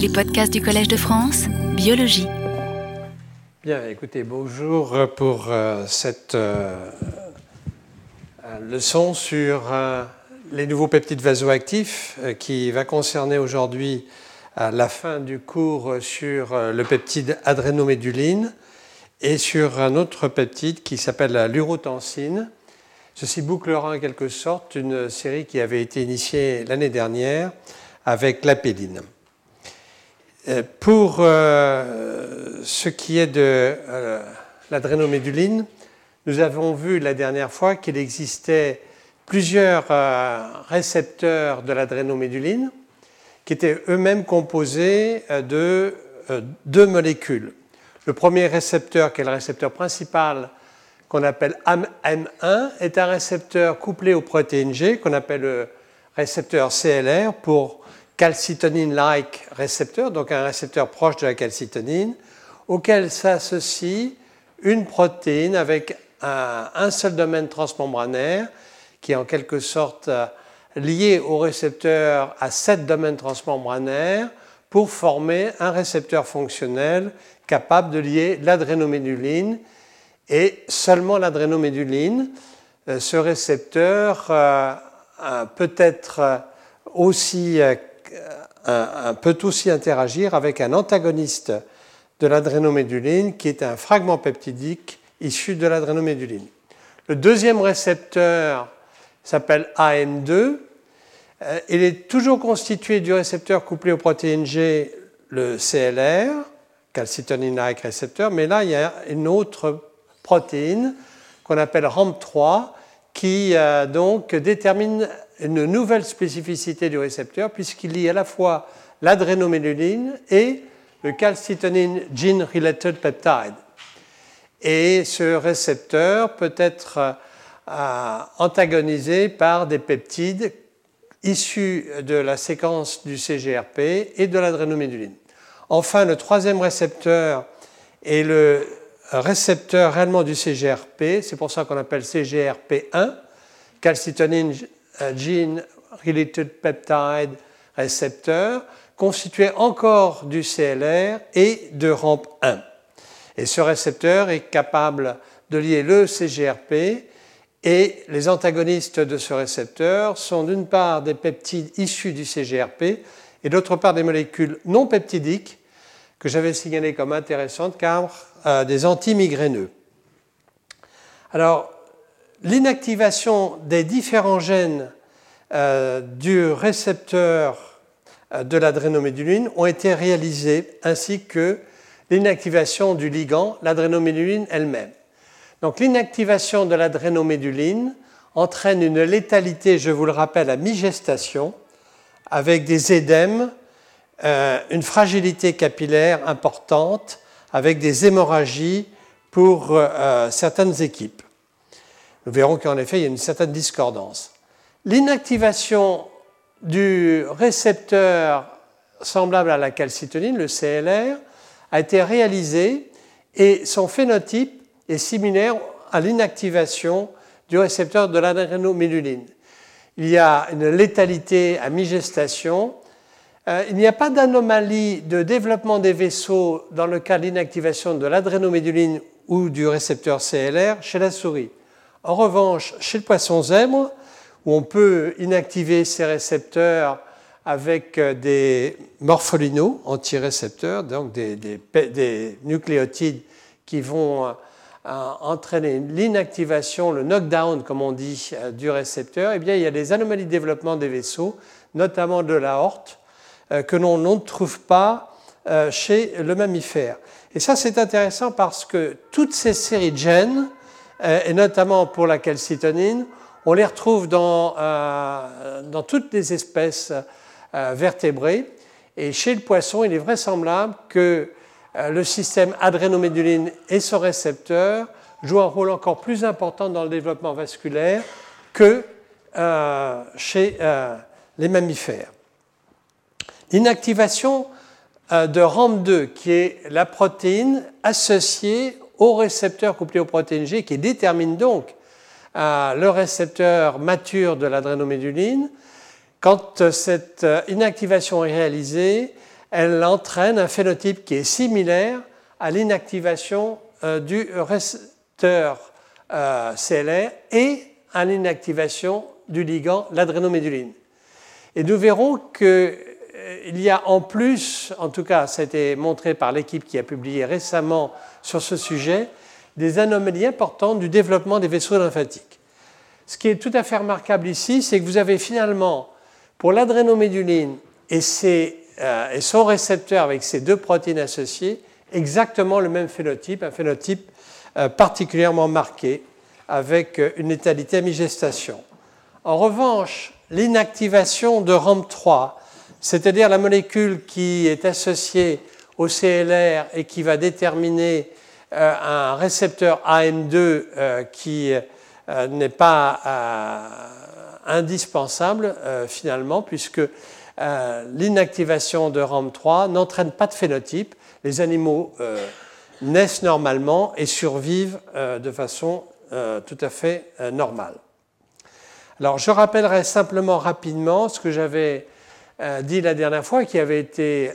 Les podcasts du Collège de France, biologie. Bien, écoutez, bonjour pour euh, cette euh, leçon sur euh, les nouveaux peptides vasoactifs qui va concerner aujourd'hui la fin du cours sur le peptide adrénoméduline et sur un autre peptide qui s'appelle l'urotensine. Ceci bouclera en quelque sorte une série qui avait été initiée l'année dernière avec l'apéline. Euh, pour euh, ce qui est de euh, l'adrénoméduline, nous avons vu la dernière fois qu'il existait plusieurs récepteurs de l'adrénoméduline qui étaient eux-mêmes composés de deux molécules. Le premier récepteur, qui est le récepteur principal, qu'on appelle AM1, est un récepteur couplé aux protéines G, qu'on appelle le récepteur CLR pour calcitonine-like récepteur, donc un récepteur proche de la calcitonine, auquel s'associe une protéine avec un, seul domaine transmembranaire qui est en quelque sorte euh, lié au récepteur à sept domaines transmembranaires pour former un récepteur fonctionnel capable de lier l'adrénoméduline et seulement l'adrénoméduline. Euh, ce récepteur euh, peut être aussi peut aussi interagir avec un antagoniste de l'adrénoméduline qui est un fragment peptidique issu de l'adrénoméduline. Le deuxième récepteur s'appelle AM2. Euh, il est toujours constitué du récepteur couplé aux protéines G, le CLR, calcitonine-like récepteur, mais là il y a une autre protéine qu'on appelle RAM3 qui euh, donc détermine une nouvelle spécificité du récepteur puisqu'il lie à la fois l'adrénoméduline et le calcitonine gene-related peptide. Et ce récepteur peut être euh, antagonisé par des peptides issus de la séquence du CGRP et de l'adrénoméduline. Enfin, le troisième récepteur est le récepteur réellement du CGRP, c'est pour ça qu'on appelle CGRP1, calcitonine gene related peptide récepteur constitué encore du CLR et de rampe 1. Et ce récepteur est capable de lier le CGRP et les antagonistes de ce récepteur sont d'une part des peptides issus du CGRP et d'autre part des molécules non peptidiques que j'avais signalées comme intéressantes car euh, des antimigraineux. Alors, l'inactivation des différents gènes euh, du récepteur euh, de l'adrénoméduline ont été réalisées, ainsi que l'inactivation du ligand, l'adrénoméduline elle-même. Donc l'inactivation de l'adrénoméduline entraîne une létalité, je vous le rappelle, à mi-gestation, avec des édèmes, euh, une fragilité capillaire importante, avec des hémorragies pour certaines équipes. Nous verrons qu'en effet, il y a une certaine discordance. L'inactivation du récepteur semblable à la calcitonine, le CLR, a été réalisée et son phénotype est similaire à l'inactivation du récepteur de l'adrénoméduline. Il y a une létalité à mi-gestation. Euh, il n'y a pas d'anomalie de développement des vaisseaux dans le cas de l'inactivation de l'adrénoméduline ou du récepteur CLR chez la souris. En revanche, chez le poisson zèbre, où on peut inactiver ces récepteurs avec euh, des morpholinos antirécepteurs, donc des, nucléotides qui vont euh, entraîner l'inactivation, le knockdown, comme on dit, euh, du récepteur, eh bien, il y a des anomalies de développement des vaisseaux, notamment de l'aorte, que l'on ne trouve pas chez le mammifère. Et ça, c'est intéressant parce que toutes ces séries de gènes, et notamment pour la calcitonine, on les retrouve dans, euh, dans toutes les espèces euh, vertébrées. Et chez le poisson, il est vraisemblable que euh, le système adrénoméduline et son récepteur jouent un rôle encore plus important dans le développement vasculaire que chez les mammifères. L'inactivation de RAM2, qui est la protéine associée au récepteur couplé aux protéines G, qui détermine donc le récepteur mature de l'adrénoméduline. Quand cette inactivation est réalisée, elle entraîne un phénotype qui est similaire à l'inactivation du récepteur CLR et à l'inactivation du ligand, l'adrénoméduline. Et nous verrons qu'il y a en plus, en tout cas, ça a été montré par l'équipe qui a publié récemment sur ce sujet, des anomalies importantes du développement des vaisseaux lymphatiques. Ce qui est tout à fait remarquable ici, c'est que vous avez finalement, pour l'adrénoméduline et, euh, son récepteur avec ces deux protéines associées, exactement le même phénotype, un phénotype euh, particulièrement marqué avec une létalité à mi-gestation. En revanche, l'inactivation de RAMP3, c'est-à-dire la molécule qui est associée au CLR et qui va déterminer euh, un récepteur AM2 euh, qui euh, n'est pas indispensable finalement, puisque l'inactivation de RAM3 n'entraîne pas de phénotype. Les animaux naissent normalement et survivent de façon tout à fait normale. Alors je rappellerai simplement rapidement ce que j'avais dit la dernière fois, qui avait, été,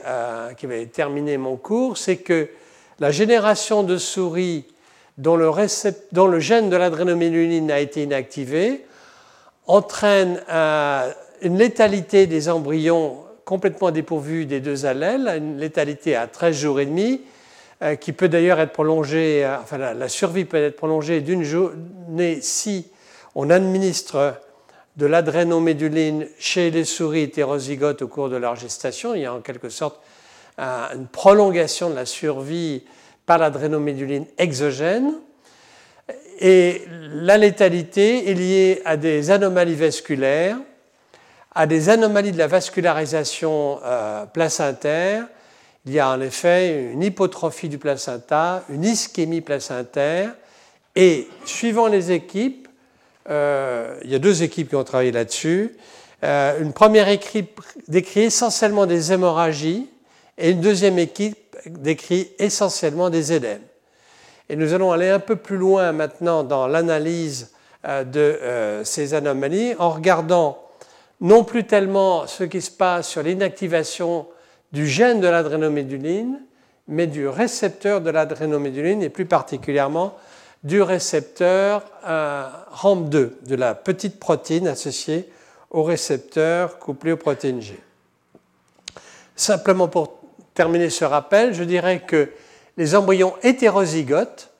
qui avait terminé mon cours, c'est que la génération de souris dont le, gène de l'adrénoméduline a été inactivé entraîne euh, une létalité des embryons complètement dépourvus des deux allèles, une létalité à 13 jours et demi, euh, qui peut d'ailleurs être prolongée, euh, enfin la, survie peut être prolongée d'une journée si on administre de l'adrénoméduline chez les souris hétérozygotes au cours de leur gestation. Il y a en quelque sorte une prolongation de la survie par l'adrénoméduline exogène. Et la létalité est liée à des anomalies vasculaires, à des anomalies de la vascularisation euh, placentaire. Il y a en effet une hypotrophie du placenta, une ischémie placentaire, et suivant les équipes, euh, il y a deux équipes qui ont travaillé là-dessus. Euh, une première équipe décrit essentiellement des hémorragies, et une deuxième équipe décrit essentiellement des édèmes. Et nous allons aller un peu plus loin maintenant dans l'analyse euh, de ces anomalies en regardant non plus tellement ce qui se passe sur l'inactivation du gène de l'adrénoméduline, mais du récepteur de l'adrénoméduline et plus particulièrement du récepteur euh, RAM2, de la petite protéine associée au récepteur couplé aux protéines G. Simplement pour terminer ce rappel, je dirais que les embryons hétérozygotes,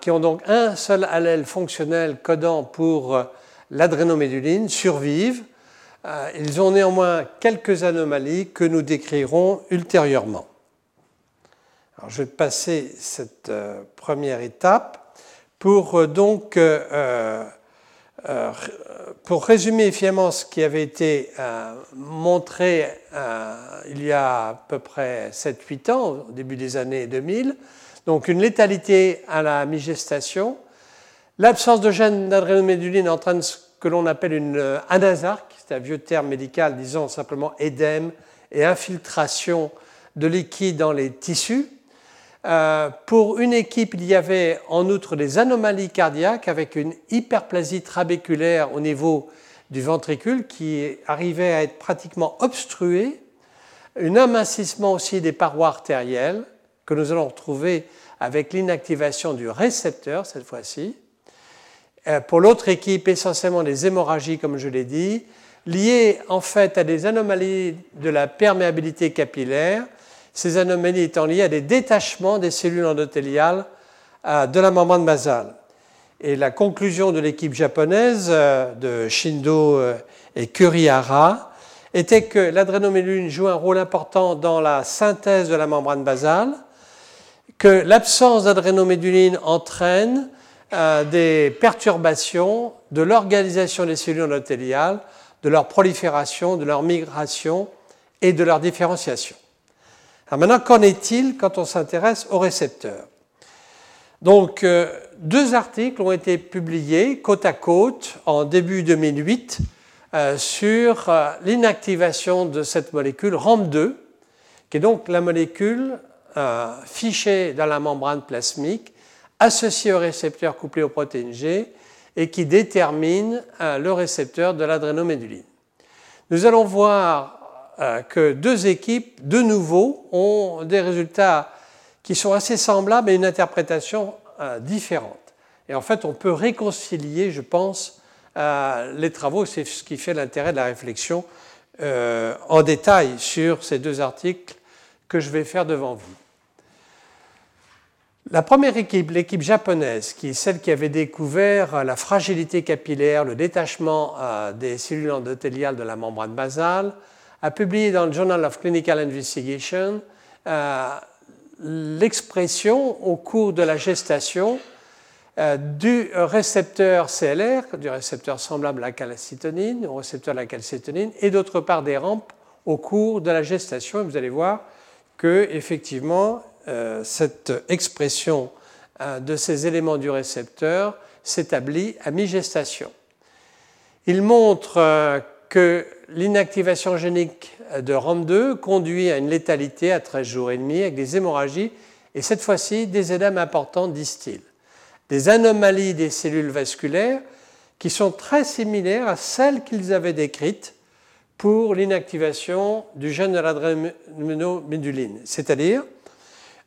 qui ont donc un seul allèle fonctionnel codant pour euh, l'adrénoméduline, survivent. Euh, ils ont néanmoins quelques anomalies que nous décrirons ultérieurement. Je vais passer cette euh, première étape pour donc euh, pour résumer finalement ce qui avait été euh, montré euh, il y a à peu près 7-8 ans, au début des années 2000, donc une létalité à la mi-gestation, l'absence de gène d'adrénoméduline entraîne ce que l'on appelle une anasarque, c'est un vieux terme médical disons simplement édème et infiltration de liquide dans les tissus. Euh, pour une équipe, il y avait en outre des anomalies cardiaques avec une hyperplasie trabéculaire au niveau du ventricule qui arrivait à être pratiquement obstruée, un amincissement aussi des parois artérielles que nous allons retrouver avec l'inactivation du récepteur cette fois-ci. Euh, pour l'autre équipe, essentiellement des hémorragies, comme je l'ai dit, liées en fait à des anomalies de la perméabilité capillaire ces anomalies étant liées à des détachements des cellules endothéliales euh, de la membrane basale. Et la conclusion de l'équipe japonaise euh, de Shindo euh, et Kurihara était que l'adrénoméduline joue un rôle important dans la synthèse de la membrane basale, que l'absence d'adrénoméduline entraîne des perturbations de l'organisation des cellules endothéliales, de leur prolifération, de leur migration et de leur différenciation. Alors maintenant, qu'en est-il quand on s'intéresse aux récepteurs Donc, euh, deux articles ont été publiés côte à côte en début 2008 euh, sur euh, l'inactivation de cette molécule RAM2, qui est donc la molécule fichée dans la membrane plasmique, associée au récepteur couplé aux protéines G et qui détermine le récepteur de l'adrénoméduline. Nous allons voir que deux équipes, de nouveau, ont des résultats qui sont assez semblables mais une interprétation différente. Et en fait, on peut réconcilier, je pense, les travaux. C'est ce qui fait l'intérêt de la réflexion en détail sur ces deux articles que je vais faire devant vous. La première équipe, l'équipe japonaise, qui est celle qui avait découvert la fragilité capillaire, le détachement euh, des cellules endothéliales de la membrane basale, a publié dans le Journal of Clinical Investigation euh, l'expression au cours de la gestation euh, du récepteur CLR, du récepteur semblable à la calcitonine, au récepteur de la calcitonine, et d'autre part des rampes au cours de la gestation. Vous allez voir que effectivement euh, cette expression de ces éléments du récepteur s'établit à mi-gestation. Il montre que l'inactivation génique de RAM2 conduit à une létalité à 13 jours et demi avec des hémorragies et cette fois-ci des édames importants disent-ils. Des anomalies des cellules vasculaires qui sont très similaires à celles qu'ils avaient décrites pour l'inactivation du gène de l'adrénoméduline, c'est-à-dire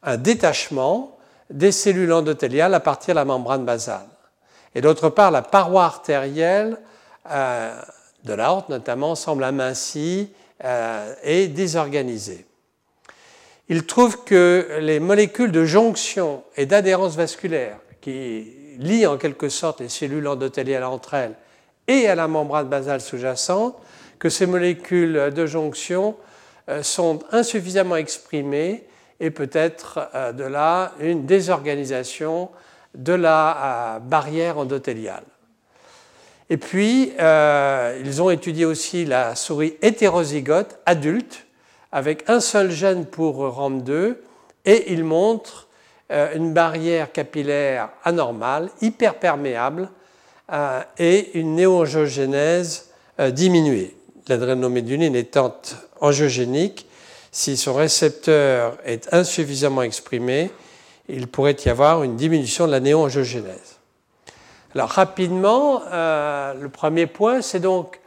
un détachement des cellules endothéliales à partir de la membrane basale. Et d'autre part, la paroi artérielle euh, de l'aorte notamment semble amincie euh, et désorganisée. Il trouve que les molécules de jonction et d'adhérence vasculaire qui lient en quelque sorte les cellules endothéliales entre elles et à la membrane basale sous-jacente, que ces molécules de jonction euh, sont insuffisamment exprimées et peut-être euh, de là une désorganisation de la euh, barrière endothéliale. Et puis, euh, ils ont étudié aussi la souris hétérozygote adulte avec un seul gène pour RAM2 et ils montrent une barrière capillaire anormale, hyperperméable et une néoangiogénèse diminuée. L'adrénoméduline étant angiogénique, si son récepteur est insuffisamment exprimé, il pourrait y avoir une diminution de la néoangiogénèse. Alors rapidement, euh, le premier point, c'est donc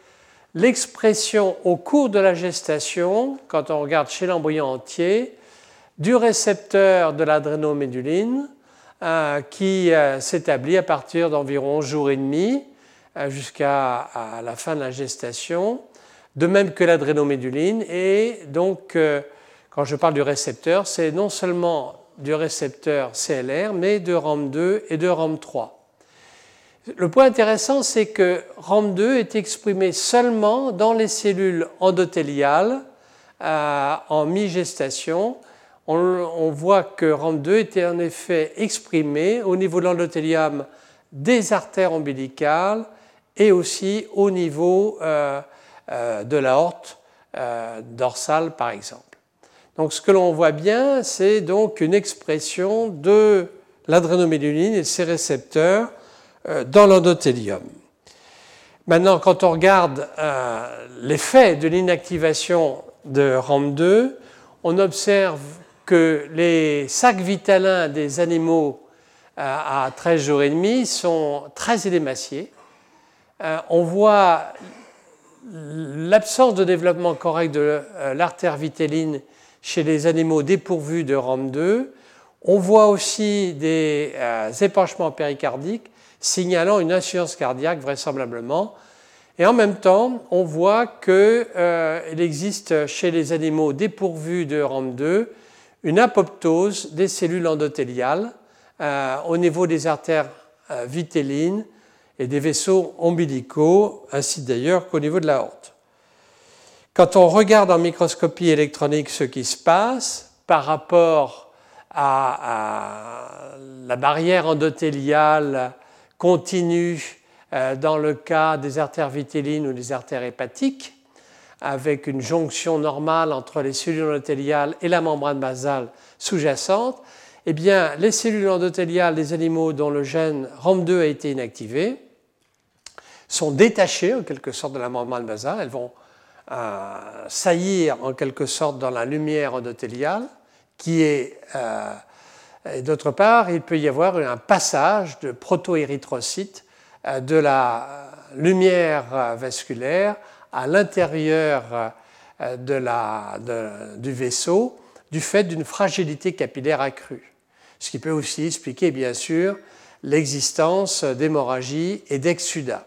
l'expression au cours de la gestation, quand on regarde chez l'embryon entier, du récepteur de l'adrénoméduline euh, qui euh, s'établit à partir d'environ jour et demi jusqu'à la fin de la gestation de même que l'adrénoméduline. Et donc, quand je parle du récepteur, c'est non seulement du récepteur CLR, mais de RAM2 et de RAM3. Le point intéressant, c'est que RAM2 est exprimé seulement dans les cellules endothéliales euh, en mi-gestation. On, voit que RAM2 était en effet exprimé au niveau de l'endothélium des artères ombilicales et aussi au niveau euh, euh, de l'aorte euh, dorsale, par exemple. Donc ce que l'on voit bien, c'est donc une expression de l'adrénoméduline et ses récepteurs dans l'endothélium. Maintenant, quand on regarde l'effet de l'inactivation de RAM2, on observe que les sacs vitalins des animaux à 13 jours et demi sont très édémaciés. On voit l'absence de développement correct de euh, l'artère vitelline chez les animaux dépourvus de RAM2. On voit aussi des euh, épanchements péricardiques signalant une insuffisance cardiaque vraisemblablement. Et en même temps, on voit qu'il euh, existe chez les animaux dépourvus de RAM2 une apoptose des cellules endothéliales au niveau des artères vitellines et des vaisseaux ombilicaux, ainsi d'ailleurs qu'au niveau de la horte. Quand on regarde en microscopie électronique ce qui se passe par rapport à, la barrière endothéliale continue euh, dans le cas des artères vitellines ou des artères hépatiques, avec une jonction normale entre les cellules endothéliales et la membrane basale sous-jacente, eh bien, les cellules endothéliales des animaux dont le gène ROM2 a été inactivé sont détachées en quelque sorte de la membrane basale. Elles vont euh, saillir en quelque sorte dans la lumière endothéliale, qui est. Euh, d'autre part, il peut y avoir un passage de protoérythrocytes euh, de la lumière vasculaire à l'intérieur du vaisseau du fait d'une fragilité capillaire accrue. Ce qui peut aussi expliquer, bien sûr, l'existence d'hémorragie et d'exsudat.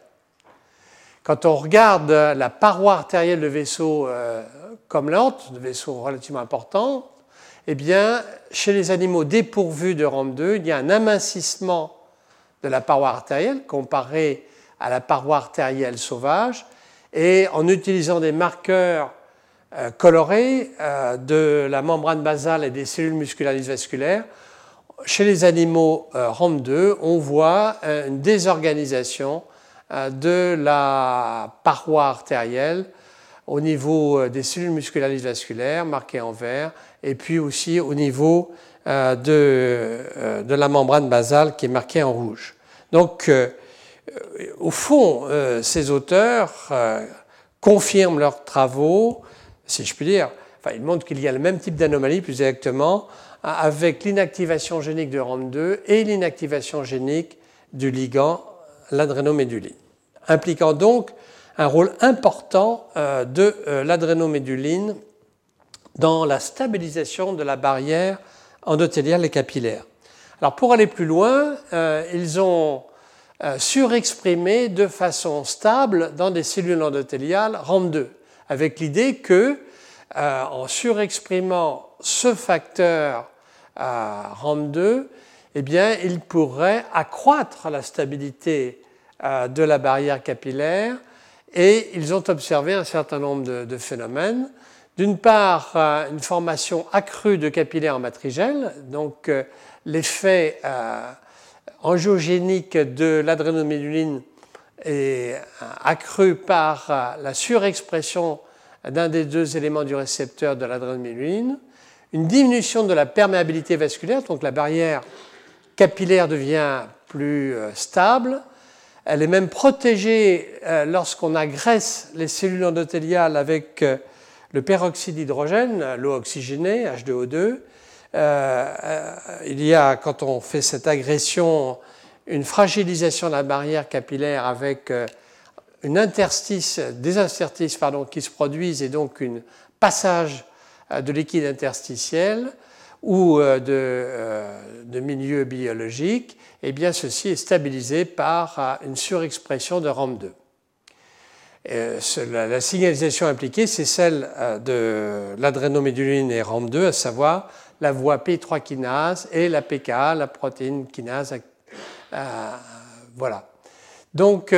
Quand on regarde la paroi artérielle de vaisseau euh, comme l'autre, de vaisseau relativement important, eh bien, chez les animaux dépourvus de rampe 2, il y a un amincissement de la paroi artérielle comparé à la paroi artérielle sauvage. Et en utilisant des marqueurs euh, colorés euh, de la membrane basale et des cellules musculaires vasculaires, chez les animaux rampe 2, on voit une désorganisation euh, de la paroi artérielle au niveau euh, des cellules musculaires vasculaires marquées en vert et puis aussi au niveau euh, de, de la membrane basale qui est marquée en rouge. Donc, au fond, ces auteurs confirment leurs travaux, si je puis dire, enfin, ils montrent qu'il y a le même type d'anomalie, plus exactement, avec l'inactivation génique de RAM2 et l'inactivation génique du ligand, l'adrénoméduline impliquant donc un rôle important euh, de euh, l'adrénoméduline dans la stabilisation de la barrière endothéliale et capillaire. Alors pour aller plus loin, euh, ils ont surexprimé de façon stable dans des cellules endothéliales RAM2, avec l'idée que en surexprimant ce facteur RAM2, eh bien, il pourrait accroître la stabilité de la barrière capillaire et ils ont observé un certain nombre de, phénomènes. D'une part, euh, une formation accrue de capillaires matrigèles, donc euh, l'effet angiogénique de l'adrénoméduline est accru par la surexpression d'un des deux éléments du récepteur de l'adrénoméduline, une diminution de la perméabilité vasculaire, donc la barrière capillaire devient plus stable, elle est même protégée euh, lorsqu'on agresse les cellules endothéliales avec euh, le peroxyde d'hydrogène, l'eau oxygénée, H2O2. Euh, il y a, quand on fait cette agression, une fragilisation de la barrière capillaire avec une interstice, des interstices pardon, qui se produisent et donc un passage de liquide interstitiel ou de, de milieu biologique eh bien ceci est stabilisé par euh, une surexpression de RAM2. Euh, la signalisation impliquée, c'est celle euh, de l'adrénoméduline et RAM2, à savoir la voie P3 kinase et la PKA, la protéine kinase. voilà. Donc,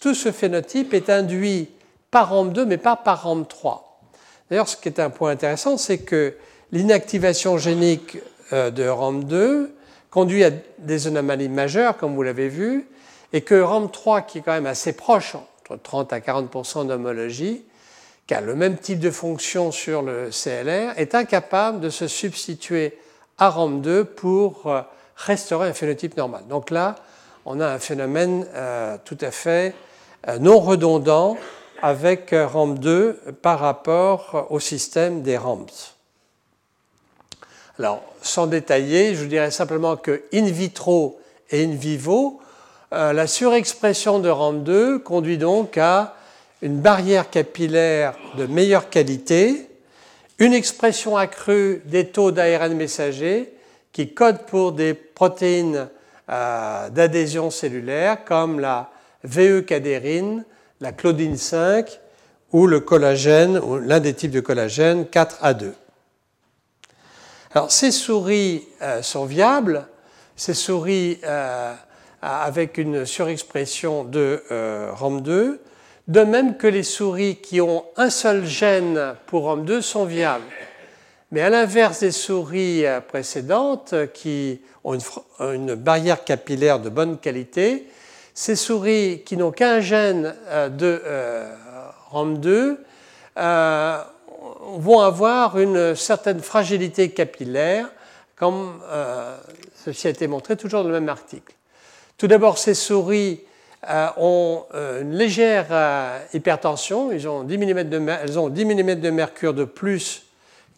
tout ce phénotype est induit par RAM2, mais pas par RAM3. D'ailleurs, ce qui est un point intéressant, c'est que l'inactivation génique de RAM2 conduit à des anomalies majeures, comme vous l'avez vu, et que RAM3, qui est quand même assez proche, entre 30 à 40% d'homologie, qui a le même type de fonction sur le CLR, est incapable de se substituer à RAM2 pour euh, restaurer un phénotype normal. Donc là, on a un phénomène euh, tout à fait euh, non redondant avec RAM2 par rapport au système des RAMS. Alors, sans détailler, je dirais simplement que in vitro et in vivo, euh, la surexpression de RAM2 conduit donc à une barrière capillaire de meilleure qualité, une expression accrue des taux d'ARN messager qui codent pour des protéines euh, d'adhésion cellulaire comme la VE-cadérine, la claudine 5 ou le collagène, ou l'un des types de collagène 4A2. Alors, ces souris euh, sont viables, ces souris euh, avec une surexpression de euh, ROM2, de même que les souris qui ont un seul gène pour ROM2 sont viables. Mais à l'inverse des souris précédentes qui ont une, une, barrière capillaire de bonne qualité, ces souris qui n'ont qu'un gène de ROM2 vont avoir une certaine fragilité capillaire, comme euh, ceci a été montré toujours dans le même article. Tout d'abord, ces souris euh, ont euh, une légère hypertension, ils ont 10 de, elles ont 10 mm de mercure de plus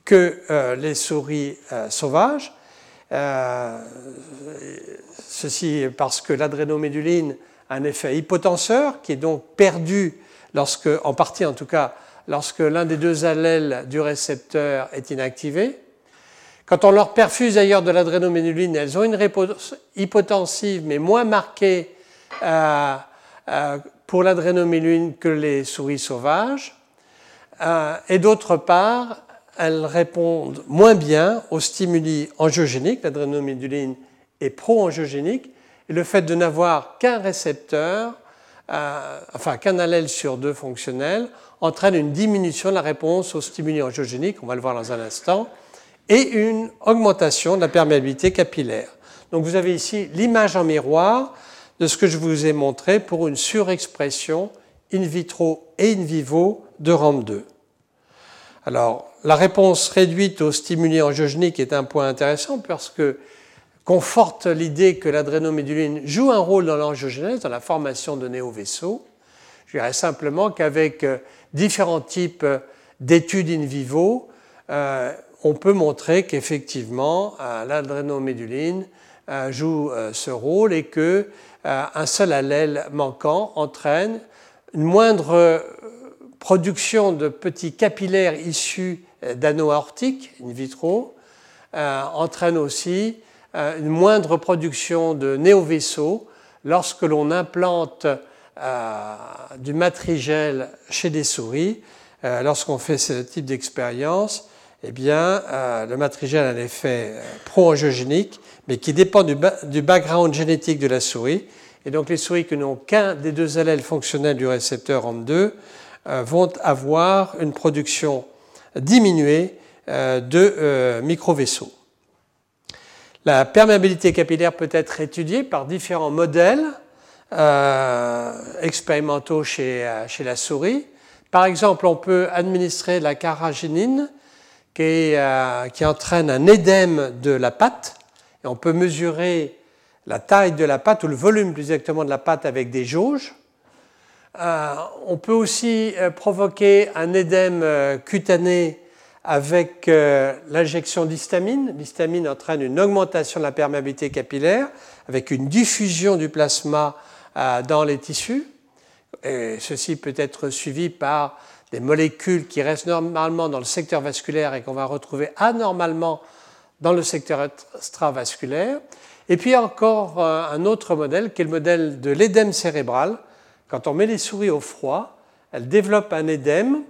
que les souris sauvages. Ceci parce que l'adrénoméduline a un effet hypotenseur qui est donc perdu lorsque, en partie en tout cas, lorsque l'un des deux allèles du récepteur est inactivé. Quand on leur perfuse d'ailleurs de l'adrénoméduline, elles ont une réponse hypotensive mais moins marquée euh, euh, pour l'adrénoméduline que les souris sauvages. Euh, et d'autre part, elles répondent moins bien aux stimuli angiogéniques. L'adrénoméduline est pro-angiogénique. Et le fait de n'avoir qu'un récepteur, enfin qu'un allèle sur deux fonctionnel, entraîne une diminution de la réponse aux stimuli angiogéniques, on va le voir dans un instant, et une augmentation de la perméabilité capillaire. Donc vous avez ici l'image en miroir de ce que je vous ai montré pour une surexpression in vitro et in vivo de RAM2. Alors, la réponse réduite aux stimuli angiogéniques est un point intéressant parce que conforte l'idée que l'adrénoméduline joue un rôle dans l'angiogénèse, dans la formation de néovaisseaux. Je dirais simplement qu'avec euh, différents types d'études in vivo, euh, on peut montrer qu'effectivement euh, l'adrénoméduline euh, joue euh, ce rôle et que un seul allèle manquant entraîne une moindre production de petits capillaires issus d'anneaux aortiques in vitro, entraîne aussi une moindre production de néovaisseaux lorsque l'on implante du matrigel chez des souris. Lorsqu'on fait ce type d'expérience, eh bien, euh, le matrigène a un effet euh, pro-angiogénique, mais qui dépend du, background génétique de la souris. Et donc, les souris qui n'ont qu'un des deux allèles fonctionnels du récepteur AMP2 euh, vont avoir une production diminuée de microvaisseaux. La perméabilité capillaire peut être étudiée par différents modèles expérimentaux chez, chez, la souris. Par exemple, on peut administrer la carragénine euh, qui, entraîne un édème de la pâte. Et on peut mesurer la taille de la pâte ou le volume plus exactement de la pâte avec des jauges. Euh, on peut aussi euh, provoquer un édème cutané avec l'injection d'histamine. L'histamine entraîne une augmentation de la perméabilité capillaire avec une diffusion du plasma dans les tissus. Et ceci peut être suivi par des molécules qui restent normalement dans le secteur vasculaire et qu'on va retrouver anormalement dans le secteur extravasculaire. Et puis encore euh, un autre modèle qui est le modèle de l'édème cérébral. Quand on met les souris au froid, elles développent un édème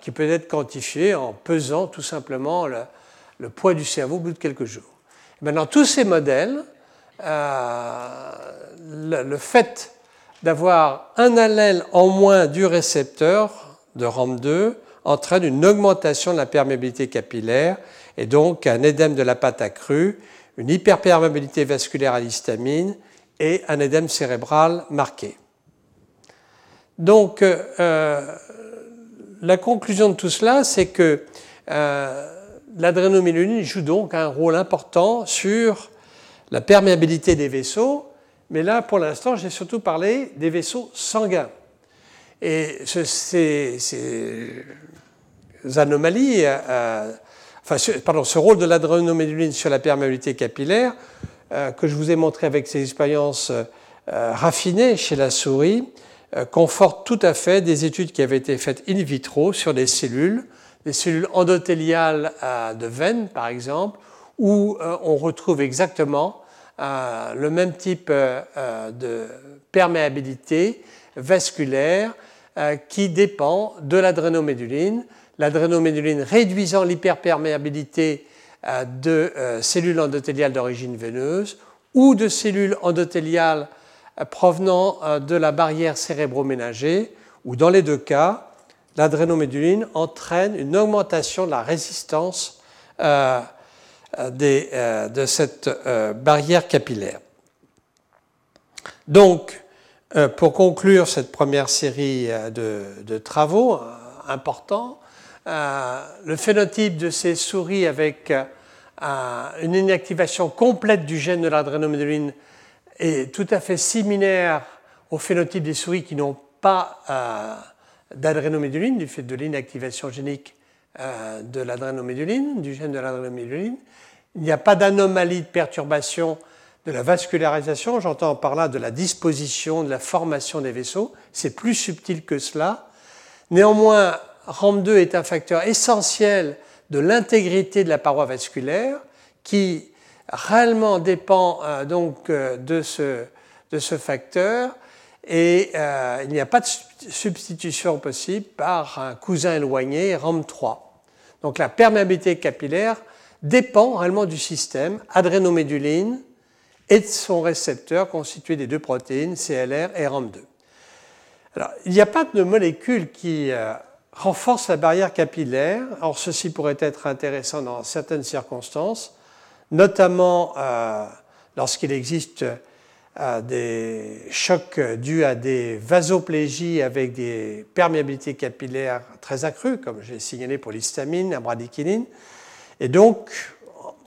qui peut être quantifié en pesant tout simplement le, poids du cerveau au bout de quelques jours. maintenant, tous ces modèles, euh, le, fait d'avoir un allèle en moins du récepteur de RAM2 entraîne une augmentation de la perméabilité capillaire et donc un édème de la pâte accrue, une hyperperméabilité vasculaire à l'histamine et un édème cérébral marqué. Donc, euh, la conclusion de tout cela, c'est que euh, joue donc un rôle important sur la perméabilité des vaisseaux, mais là, pour l'instant, j'ai surtout parlé des vaisseaux sanguins. Et ces, anomalies, euh, ce, pardon, ce rôle de l'adrénoméduline sur la perméabilité capillaire, euh, que je vous ai montré avec ces expériences euh, raffinées chez la souris, conforte tout à fait des études qui avaient été faites in vitro sur des cellules, des cellules endothéliales de veine, par exemple, où on retrouve exactement le même type de perméabilité vasculaire euh, qui dépend de l'adrénoméduline. L'adrénoméduline réduisant l'hyperperméabilité euh, de euh, cellules endothéliales d'origine veineuse ou de cellules endothéliales provenant de la barrière cérébroménagée, ou dans les deux cas, l'adrénoméduline entraîne une augmentation de la résistance de cette barrière capillaire. Donc, euh, pour conclure cette première série euh, de, travaux euh, importants, le phénotype de ces souris avec une inactivation complète du gène de l'adrénoméduline est tout à fait similaire au phénotype des souris qui n'ont pas d'adrénoméduline du fait de l'inactivation génique de l'adrénoméduline, du gène de l'adrénoméduline. Il n'y a pas d'anomalie de perturbation de la vascularisation, j'entends par là de la disposition, de la formation des vaisseaux. C'est plus subtil que cela. Néanmoins, RAM2 est un facteur essentiel de l'intégrité de la paroi vasculaire qui réellement dépend euh, donc euh, de ce, de ce facteur et euh, il n'y a pas de substitution possible par un cousin éloigné RAM3. Donc la perméabilité capillaire dépend réellement du système adrénoméduline et de son récepteur constitué des deux protéines CLR et RAM2. Alors, il n'y a pas de molécule qui renforce la barrière capillaire. Or, ceci pourrait être intéressant dans certaines circonstances, notamment euh, lorsqu'il existe euh, des chocs dus à des vasoplégies avec des perméabilités capillaires très accrues, comme j'ai signalé pour l'histamine, la bradykinin. Et donc,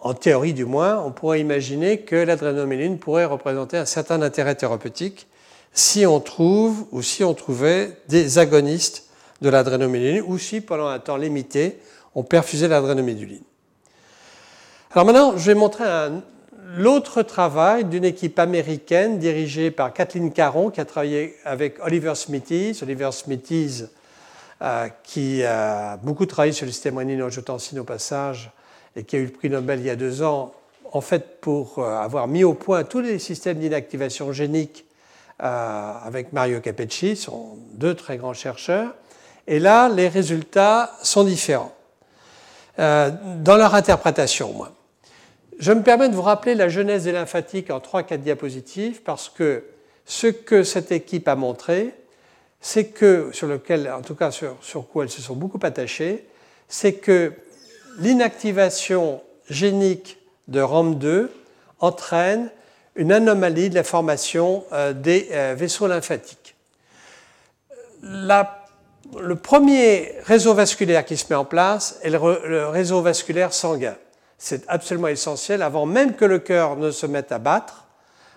en théorie du moins, on pourrait imaginer que l'adrénoméline pourrait représenter un certain intérêt thérapeutique si on trouve ou si on trouvait des agonistes de l'adrénoméduline ou si pendant un temps limité, on perfusait l'adrénoméduline. Alors maintenant, je vais montrer l'autre travail d'une équipe américaine dirigée par Kathleen Caron qui a travaillé avec Oliver Smithies. Oliver Smithies euh, qui a beaucoup travaillé sur le système rénine-angiotensine au passage et qui a eu le prix Nobel il y a deux ans, en fait pour euh, avoir mis au point tous les systèmes d'inactivation génique euh, avec Mario Capecci, sont deux très grands chercheurs. Et là, les résultats sont différents dans leur interprétation. Moi. Je me permets de vous rappeler la genèse des lymphatiques en 3-4 diapositives parce que ce que cette équipe a montré, c'est que, sur lequel, en tout cas sur, sur quoi elles se sont beaucoup attachées, c'est que l'inactivation génique de RAM2 entraîne une anomalie de la formation euh, des euh, vaisseaux lymphatiques. Le premier réseau vasculaire qui se met en place est le, réseau vasculaire sanguin. C'est absolument essentiel. Avant même que le cœur ne se mette à battre,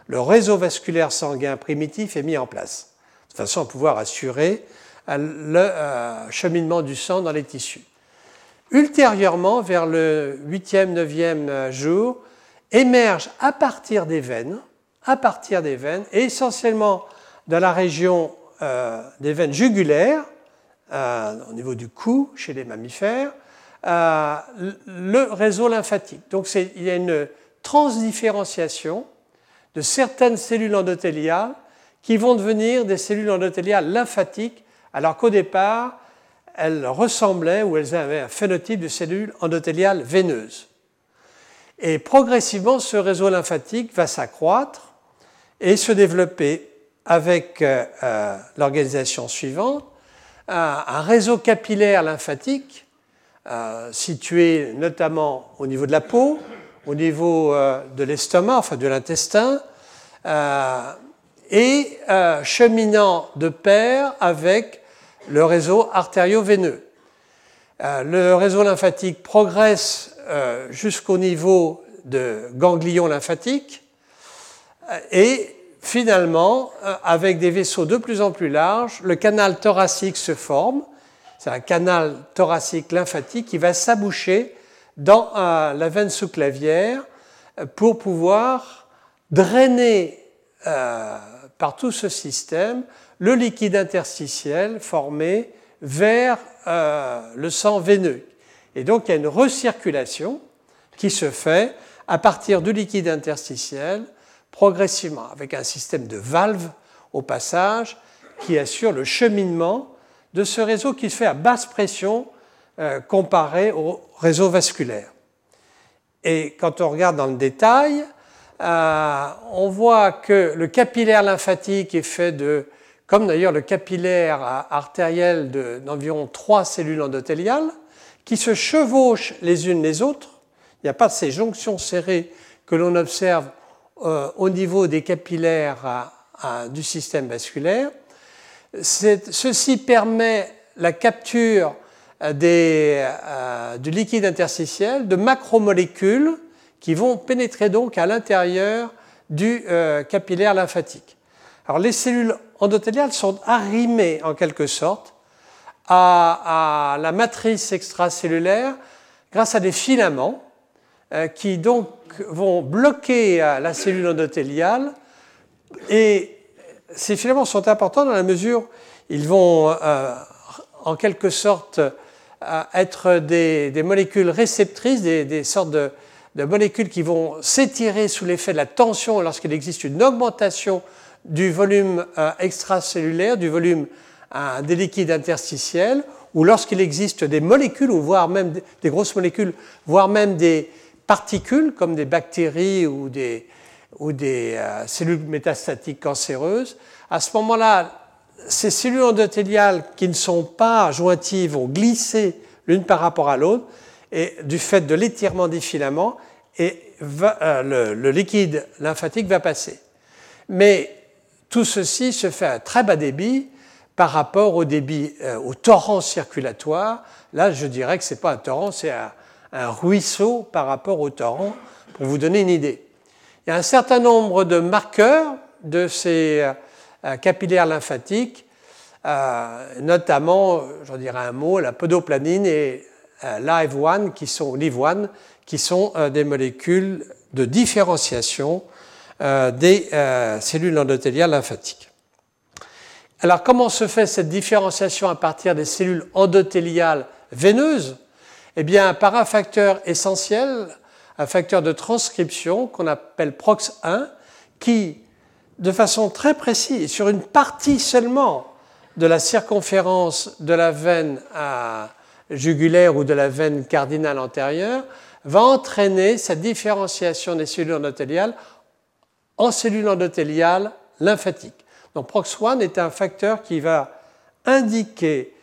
le réseau vasculaire sanguin primitif est mis en place, de façon à pouvoir assurer euh, le euh, cheminement du sang dans les tissus. Ultérieurement, vers le 8e, 9e jour, émerge à partir des veines, à partir des veines, et essentiellement dans la région euh, des veines jugulaires, euh, au niveau du cou chez les mammifères, euh, le réseau lymphatique. Donc il y a une transdifférenciation de certaines cellules endothéliales qui vont devenir des cellules endothéliales lymphatiques, alors qu'au départ, elles ressemblaient ou elles avaient un phénotype de cellules endothéliales veineuses. Et progressivement, ce réseau lymphatique va s'accroître et se développer avec euh, l'organisation suivante un réseau capillaire lymphatique euh, situé notamment au niveau de la peau, au niveau euh, de l'estomac, enfin de l'intestin, euh, et cheminant de pair avec le réseau artério-veineux. le réseau lymphatique progresse jusqu'au niveau de ganglions lymphatiques et finalement, euh, avec des vaisseaux de plus en plus larges, le canal thoracique se forme. C'est un canal thoracique lymphatique qui va s'aboucher dans euh, la veine sous-clavière euh, pour pouvoir drainer par tout ce système le liquide interstitiel formé vers le sang veineux. Et donc il y a une recirculation qui se fait à partir du liquide interstitiel progressivement avec un système de valves au passage qui assure le cheminement de ce réseau qui se fait à basse pression euh, comparé au réseau vasculaire. Et quand on regarde dans le détail, euh, on voit que le capillaire lymphatique est fait de, comme d'ailleurs le capillaire artériel d'environ trois cellules endothéliales, qui se chevauchent les unes les autres. Il n'y a pas ces jonctions serrées que l'on observe euh, au niveau des capillaires du système vasculaire. Ceci permet la capture euh, euh, du liquide interstitiel de macromolécules qui vont pénétrer donc à l'intérieur du capillaire lymphatique. Alors les cellules endothéliales sont arrimées en quelque sorte à la matrice extracellulaire grâce à des filaments euh, qui donc vont bloquer euh, la cellule endothéliale et ces filaments sont importants dans la mesure ils vont euh, en quelque sorte être des, molécules réceptrices, des, sortes de, molécules qui vont s'étirer sous l'effet de la tension lorsqu'il existe une augmentation du volume euh, extracellulaire, du volume euh, des liquides interstitiels, ou lorsqu'il existe des molécules, ou voire même des grosses molécules, voire même des particules comme des bactéries ou des, ou des euh, cellules métastatiques cancéreuses. À ce moment-là, ces cellules endothéliales qui ne sont pas jointives vont glisser l'une par rapport à l'autre et du fait de l'étirement des filaments euh, le, liquide lymphatique va passer. Mais tout ceci se fait à très bas débit par rapport au débit, euh, au torrent circulatoire. Là, je dirais que ce n'est pas un torrent, c'est un, ruisseau par rapport au torrent, pour vous donner une idée. Il y a un certain nombre de marqueurs de ces euh, capillaires lymphatiques, euh, notamment, j'en dirais un mot, la podoplanine et euh, live qui sont, live qui sont des molécules de différenciation des cellules endothéliales lymphatiques. Alors, comment se fait cette différenciation à partir des cellules endothéliales veineuses? Eh bien, par un facteur essentiel, un facteur de transcription qu'on appelle PROX1, qui de façon très précise sur une partie seulement de la circonférence de la veine jugulaire ou de la veine cardinale antérieure, va entraîner cette différenciation des cellules endothéliales en cellules endothéliales lymphatiques. Donc PROX1 est un facteur qui va indiquer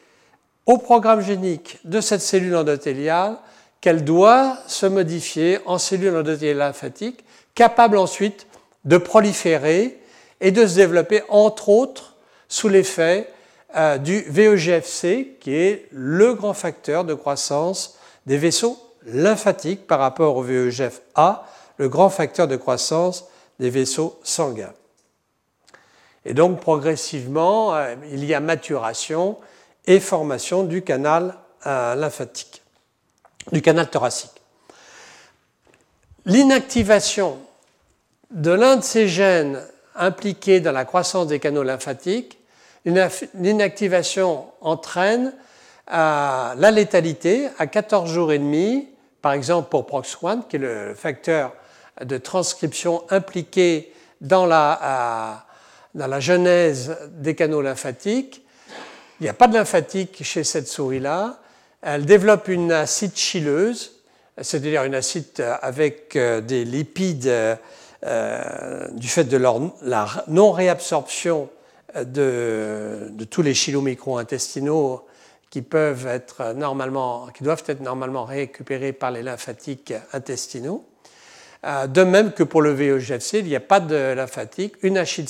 au programme génique de cette cellule endothéliale qu'elle doit se modifier en cellule endothéliale lymphatique, capable ensuite de proliférer et de se développer, entre autres, sous l'effet euh, du VEGFC, qui est le grand facteur de croissance des vaisseaux lymphatiques par rapport au VEGF-A, le grand facteur de croissance des vaisseaux sanguins. Et donc, progressivement, euh, il y a maturation et formation du canal euh, lymphatique, du canal thoracique. L'inactivation de l'un de ces gènes impliqués dans la croissance des canaux lymphatiques, l'inactivation entraîne à la létalité à 14 jours et demi, par exemple pour PROX1, qui est le facteur de transcription impliqué dans la, dans la genèse des canaux lymphatiques. Il n'y a pas de lymphatique chez cette souris-là. Elle développe une acide chileuse, c'est-à-dire une acide avec euh, des lipides euh, du fait de la non-réabsorption de, tous les chylomicro intestinaux qui peuvent être normalement, qui doivent être normalement récupérés par les lymphatiques intestinaux. Euh, de même que pour le VEGFC, il n'y a pas de lymphatique, une acide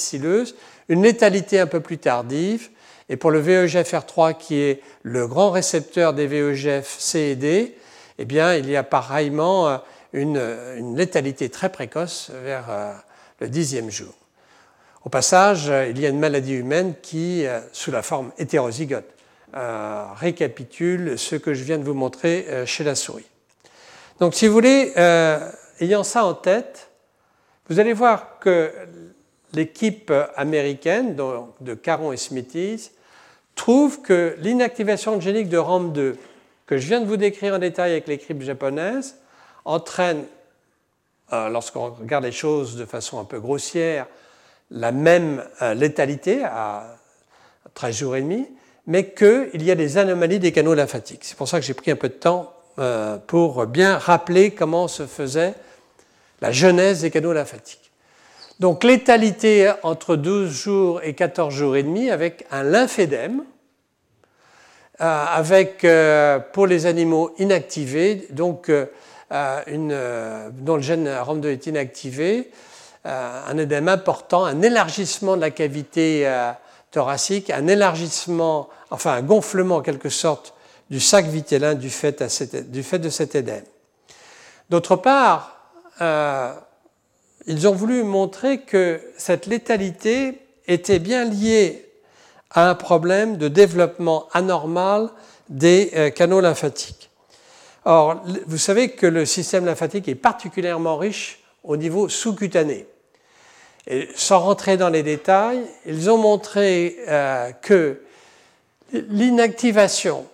une létalité un peu plus tardive. Et pour le VEGFR3, qui est le grand récepteur des VEGF C et D, eh bien, il y a pareillement euh, une, létalité très précoce vers euh, le dixième jour. Au passage, euh, il y a une maladie humaine qui, euh, sous la forme hétérozygote, récapitule ce que je viens de vous montrer chez la souris. Donc, si vous voulez, ayant ça en tête, vous allez voir que l'équipe américaine de Caron et Smithies trouve que l'inactivation génique de RAM2, que je viens de vous décrire en détail avec les cryptes japonaises, entraîne, euh, lorsqu'on regarde les choses de façon un peu grossière, la même euh, létalité à 13 jours et demi, mais qu'il y a des anomalies des canaux lymphatiques. C'est pour ça que j'ai pris un peu de temps euh, pour bien rappeler comment se faisait la genèse des canaux lymphatiques. Donc létalité entre 12 jours et 14 jours et demi avec un lymphédème, avec pour les animaux inactivés, donc une, euh, dont le gène ROM2 est inactivé, euh, un édème important, un élargissement de la cavité euh, thoracique, un élargissement, enfin un gonflement en quelque sorte du sac vitellin du fait, du fait de cet édème. D'autre part, ils ont voulu montrer que cette létalité était bien liée à un problème de développement anormal des canaux lymphatiques. Or, vous savez que le système lymphatique est particulièrement riche au niveau sous-cutané. Et sans rentrer dans les détails, ils ont montré euh, que l'inactivation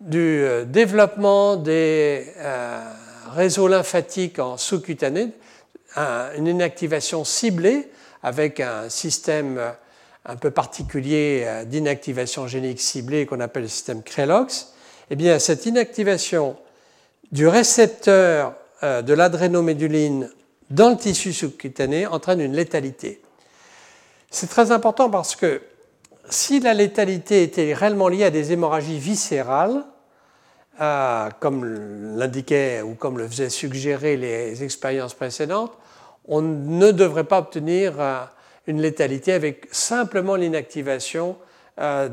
du développement des réseaux lymphatiques en sous-cutané, une inactivation ciblée avec un système un peu particulier d'inactivation génique ciblée qu'on appelle le système Crelox, eh bien, cette inactivation du récepteur de l'adrénoméduline dans le tissu sous-cutané entraîne une létalité. C'est très important parce que si la létalité était réellement liée à des hémorragies viscérales, euh, comme l'indiquait ou comme le faisaient suggérer les expériences précédentes, on ne devrait pas obtenir euh, une létalité avec simplement l'inactivation euh,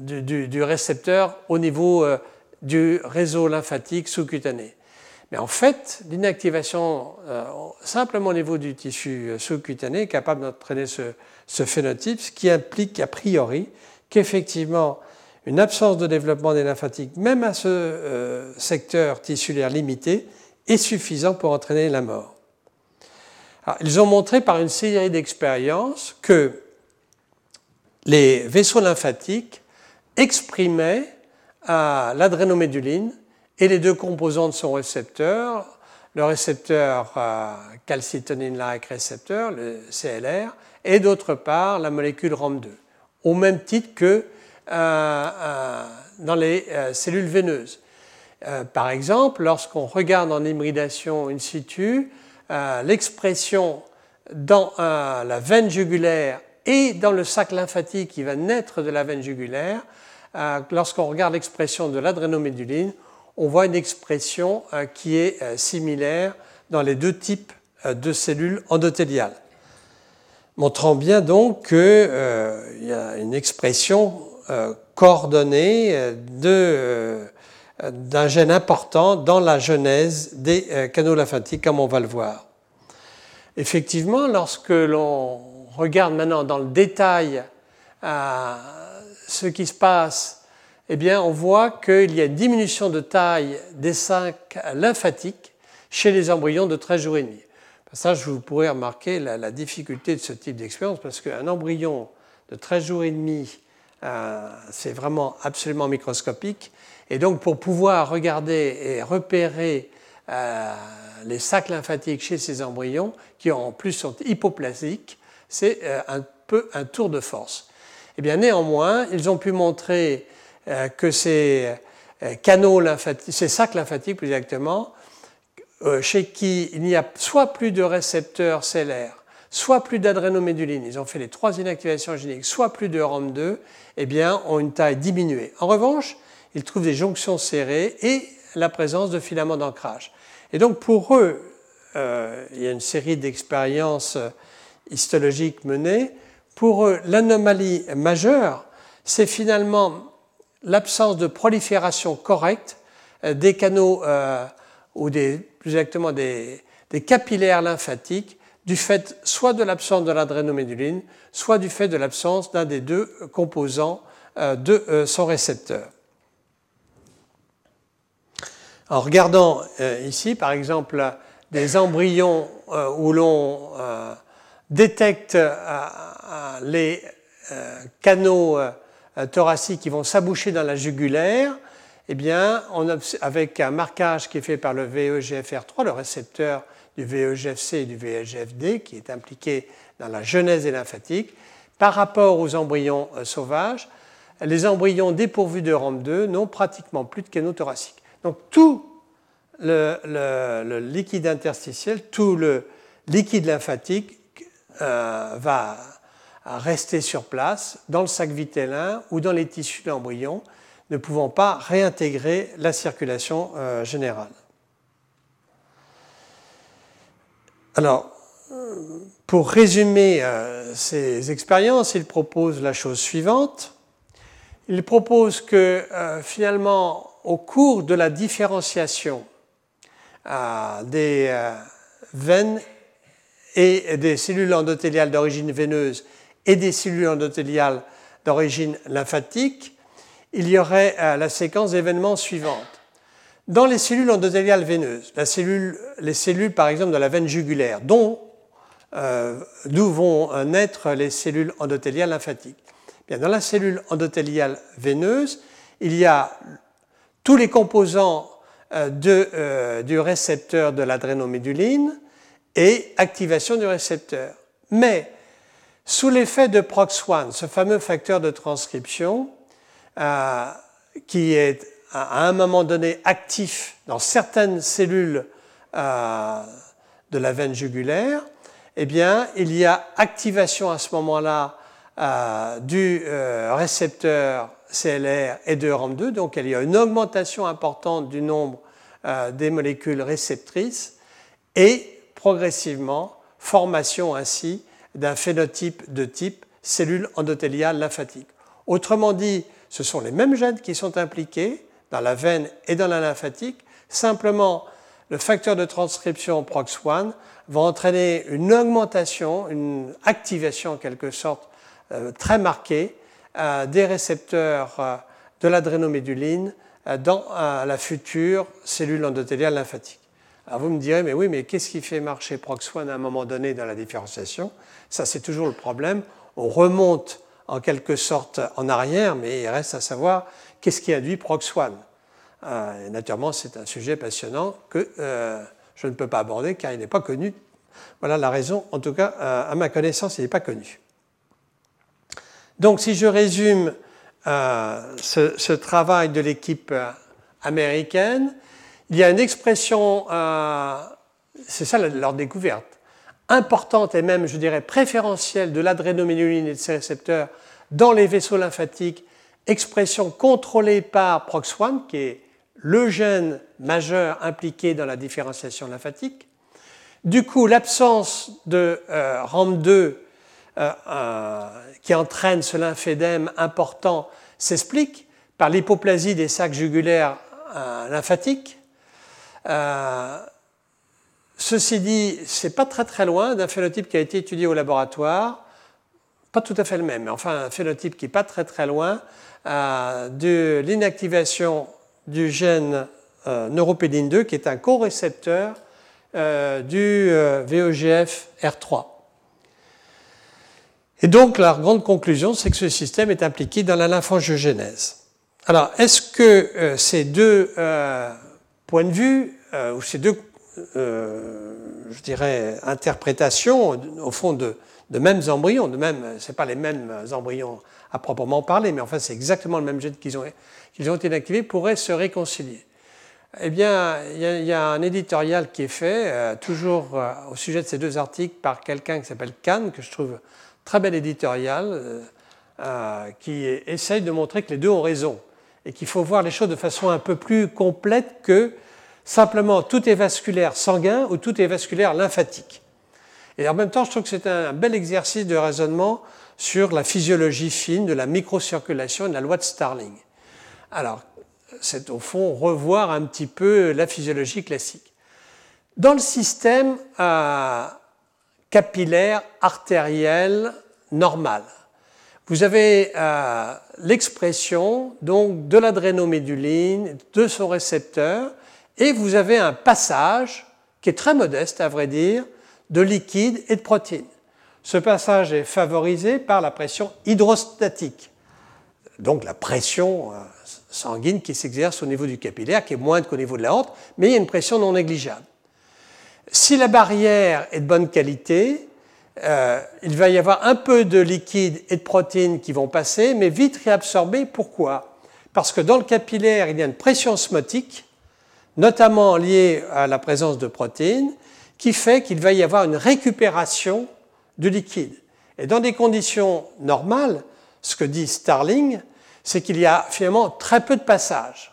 du, du, récepteur au niveau du réseau lymphatique sous-cutané. Mais en fait, l'inactivation euh, simplement au niveau du tissu euh, sous-cutané est capable d'entraîner ce, phénotype, ce qui implique a priori qu'effectivement une absence de développement des lymphatiques, même à ce euh, secteur tissulaire limité, est suffisant pour entraîner la mort. ils ont montré par une série d'expériences que les vaisseaux lymphatiques exprimaient l'adrénoméduline et les deux composants de son récepteur, le récepteur euh, calcitonine-like récepteur, le CLR, et d'autre part la molécule ROM2, au même titre que euh, euh, dans les cellules veineuses. Par exemple, lorsqu'on regarde en hybridation in situ, l'expression dans la veine jugulaire et dans le sac lymphatique qui va naître de la veine jugulaire, lorsqu'on regarde l'expression de l'adrénoméduline, on voit une expression euh, qui est euh, similaire dans les deux types euh, de cellules endothéliales, montrant bien donc qu'il y a une expression coordonnée d'un gène important dans la genèse des canaux lymphatiques, comme on va le voir. Effectivement, lorsque l'on regarde maintenant dans le détail ce qui se passe eh bien, on voit qu'il y a une diminution de taille des sacs lymphatiques chez les embryons de 13 jours et demi. Ça, je vous pourrais remarquer la, difficulté de ce type d'expérience parce qu'un embryon de 13 jours et demi, euh, c'est vraiment absolument microscopique. Et donc, pour pouvoir regarder et repérer euh, les sacs lymphatiques chez ces embryons, qui en plus sont hypoplasiques, c'est euh, un peu un tour de force. Eh bien, néanmoins, ils ont pu montrer euh, que ces canaux lymphatiques, ces sacs lymphatiques plus exactement, chez qui il n'y a soit plus de récepteurs cellaires, soit plus d'adrénoméduline, ils ont fait les trois inactivations géniques, soit plus de ROM2, eh bien, ont une taille diminuée. En revanche, ils trouvent des jonctions serrées et la présence de filaments d'ancrage. Et donc, pour eux, il y a une série d'expériences histologiques menées. Pour eux, l'anomalie majeure, c'est finalement l'absence de prolifération correcte euh, des canaux euh, ou des, plus exactement des, capillaires lymphatiques du fait soit de l'absence de l'adrénoméduline, soit du fait de l'absence d'un des deux composants euh, de son récepteur. En regardant ici, par exemple, des embryons où l'on détecte les canaux euh, thoraciques qui vont s'aboucher dans la jugulaire, eh bien, avec un marquage qui est fait par le VEGFR3, le récepteur du VEGFC et du VEGFD, qui est impliqué dans la genèse des lymphatiques, par rapport aux embryons euh, sauvages, les embryons dépourvus de ROM2 n'ont pratiquement plus de canaux thoraciques. Donc tout le, liquide interstitiel, tout le liquide lymphatique euh, va rester sur place dans le sac vitellin ou dans les tissus d'embryon, ne pouvant pas réintégrer la circulation euh, générale. Alors, pour résumer euh, ces expériences, il propose la chose suivante. Il propose que finalement, au cours de la différenciation des veines et des cellules endothéliales d'origine veineuse et des cellules endothéliales d'origine lymphatique, il y aurait euh, la séquence d'événements suivante. Dans les cellules endothéliales veineuses, les cellules par exemple de la veine jugulaire, dont d'où vont naître les cellules endothéliales lymphatiques. Bien, dans la cellule endothéliale veineuse, il y a tous les composants de, du récepteur de l'adrénoméduline et activation du récepteur. Mais sous l'effet de PROX1, ce fameux facteur de transcription, euh, qui est à un moment donné actif dans certaines cellules euh, de la veine jugulaire, eh bien, il y a activation à ce moment-là euh, du récepteur CLR et de RAM2, donc il y a une augmentation importante du nombre des molécules réceptrices et progressivement formation ainsi d'un phénotype de type cellule endothéliale lymphatique. Autrement dit, ce sont les mêmes gènes qui sont impliqués dans la veine et dans la lymphatique, simplement le facteur de transcription PROX1 va entraîner une augmentation, une activation en quelque sorte euh, très marquée euh, des récepteurs euh, de l'adrénoméduline dans la future cellule endothéliale lymphatique. Alors vous me direz, mais oui, mais qu'est-ce qui fait marcher PROX1 à un moment donné dans la différenciation? Ça, c'est toujours le problème. On remonte en quelque sorte en arrière, mais il reste à savoir qu'est-ce qui induit PROX1. Euh, naturellement, c'est un sujet passionnant que euh, je ne peux pas aborder car il n'est pas connu. Voilà la raison, en tout cas, euh, à ma connaissance, il n'est pas connu. Donc, si je résume ce, travail de l'équipe américaine, il y a une expression, euh, c'est ça leur découverte, importante et même, je dirais, préférentielle de l'adrénoméduline et de ses récepteurs dans les vaisseaux lymphatiques, expression contrôlée par PROX1, qui est le gène majeur impliqué dans la différenciation lymphatique. Du coup, l'absence de euh, RAM2 euh, qui entraîne ce lymphédème important s'explique par l'hypoplasie des sacs jugulaires lymphatiques, euh, ceci dit, c'est pas très très loin d'un phénotype qui a été étudié au laboratoire, pas tout à fait le même, mais enfin un phénotype qui n'est pas très très loin euh, de l'inactivation du gène euh, neuropédine 2, qui est un co-récepteur du VEGF R3. Et donc la grande conclusion, c'est que ce système est impliqué dans la lymphangiogenèse. Alors, est-ce que ces deux points de vue euh, ou ces deux, euh, je dirais, interprétations, au fond, de, de mêmes embryons, de même, c'est pas les mêmes embryons à proprement parler, mais enfin, c'est exactement le même gène qu'ils ont, qu'ils ont été inactivés, pourraient se réconcilier. Eh bien, il y, a, un éditorial qui est fait, euh, toujours au sujet de ces deux articles, par quelqu'un qui s'appelle Kahn, que je trouve très bel éditorial, qui essaye de montrer que les deux ont raison et qu'il faut voir les choses de façon un peu plus complète que simplement tout est vasculaire sanguin ou tout est vasculaire lymphatique. Et en même temps, je trouve que c'est un bel exercice de raisonnement sur la physiologie fine de la microcirculation et de la loi de Starling. Alors, c'est au fond revoir un petit peu la physiologie classique. Dans le système euh, capillaire artériel normal, vous avez euh, l'expression donc de l'adrénoméduline, de son récepteur, et vous avez un passage qui est très modeste, à vrai dire, de liquide et de protéines. Ce passage est favorisé par la pression hydrostatique, donc la pression euh, sanguine qui s'exerce au niveau du capillaire, qui est moindre qu'au niveau de la honte, mais il y a une pression non négligeable. Si la barrière est de bonne qualité, euh, il va y avoir un peu de liquide et de protéines qui vont passer, mais vite réabsorbées. Pourquoi? Parce que dans le capillaire, il y a une pression osmotique notamment lié à la présence de protéines, qui fait qu'il va y avoir une récupération du liquide. Et dans des conditions normales, ce que dit Starling, c'est qu'il y a finalement très peu de passage.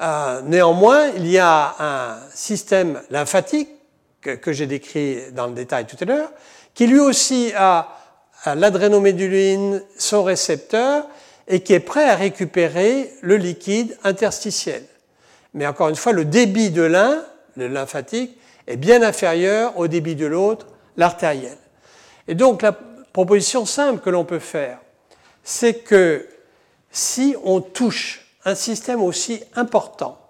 Euh, néanmoins, il y a un système lymphatique que, j'ai décrit dans le détail tout à l'heure, qui lui aussi a l'adrénoméduline, son récepteur, et qui est prêt à récupérer le liquide interstitiel. Mais encore une fois, le débit de l'un, le lymphatique, est bien inférieur au débit de l'autre, l'artériel. Et donc la proposition simple que l'on peut faire, c'est que si on touche un système aussi important,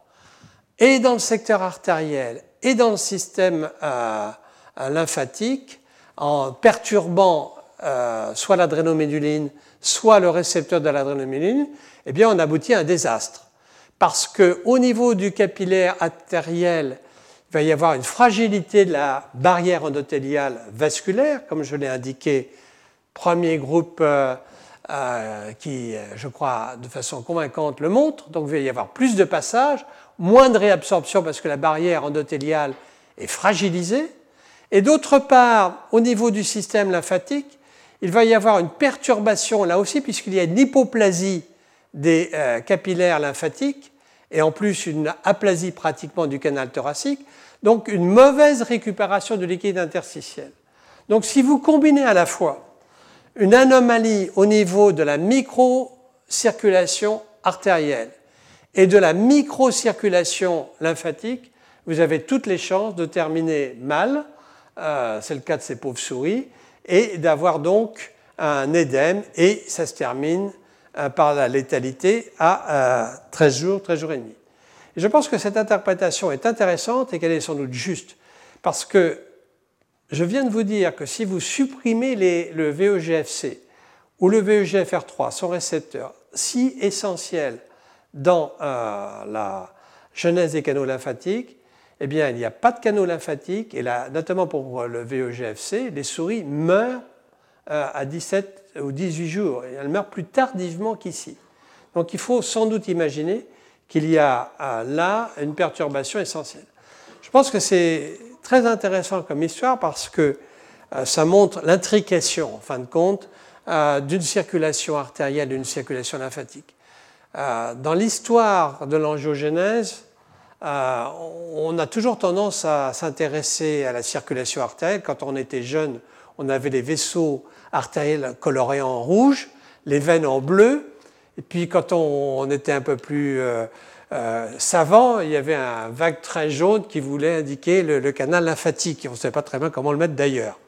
et dans le secteur artériel, et dans le système euh, lymphatique, en perturbant soit l'adrénoméduline, soit le récepteur de l'adrénoméduline, eh bien, on aboutit à un désastre. Parce qu'au niveau du capillaire artériel, il va y avoir une fragilité de la barrière endothéliale vasculaire, comme je l'ai indiqué, premier groupe euh, euh, qui, je crois, de façon convaincante le montre. Donc il va y avoir plus de passages, moins de réabsorption parce que la barrière endothéliale est fragilisée. Et d'autre part, au niveau du système lymphatique, il va y avoir une perturbation là aussi, puisqu'il y a une hypoplasie des euh, capillaires lymphatiques et en plus une aplasie pratiquement du canal thoracique, donc une mauvaise récupération du liquide interstitiel. Donc si vous combinez à la fois une anomalie au niveau de la microcirculation artérielle et de la microcirculation lymphatique, vous avez toutes les chances de terminer mal, euh, c'est le cas de ces pauvres souris, et d'avoir donc un édème, et ça se termine euh, par la létalité à 13 euh, jours, 13 jours et demi. Je pense que cette interprétation est intéressante et qu'elle est sans doute juste, parce que je viens de vous dire que si vous supprimez le VEGFC ou le VEGFR3, son récepteur, si essentiel dans euh, la genèse des canaux lymphatiques, eh bien, il n'y a pas de canaux lymphatiques, et là, notamment pour le VEGFC, les souris meurent euh, à 17 ou 18 jours, elles meurent plus tardivement qu'ici. Donc il faut sans doute imaginer qu'il y a euh, là une perturbation essentielle. Je pense que c'est très intéressant comme histoire parce que ça montre l'intrication, en fin de compte, d'une circulation artérielle, d'une circulation lymphatique. Dans l'histoire de l'angiogénèse, euh, on a toujours tendance à s'intéresser à la circulation artérielle. Quand on était jeune, on avait les vaisseaux artériels colorés en rouge, les veines en bleu. Et puis quand on, était un peu plus euh, euh, savant, il y avait un vague très jaune qui voulait indiquer le, canal lymphatique. On ne savait pas très bien comment le mettre d'ailleurs.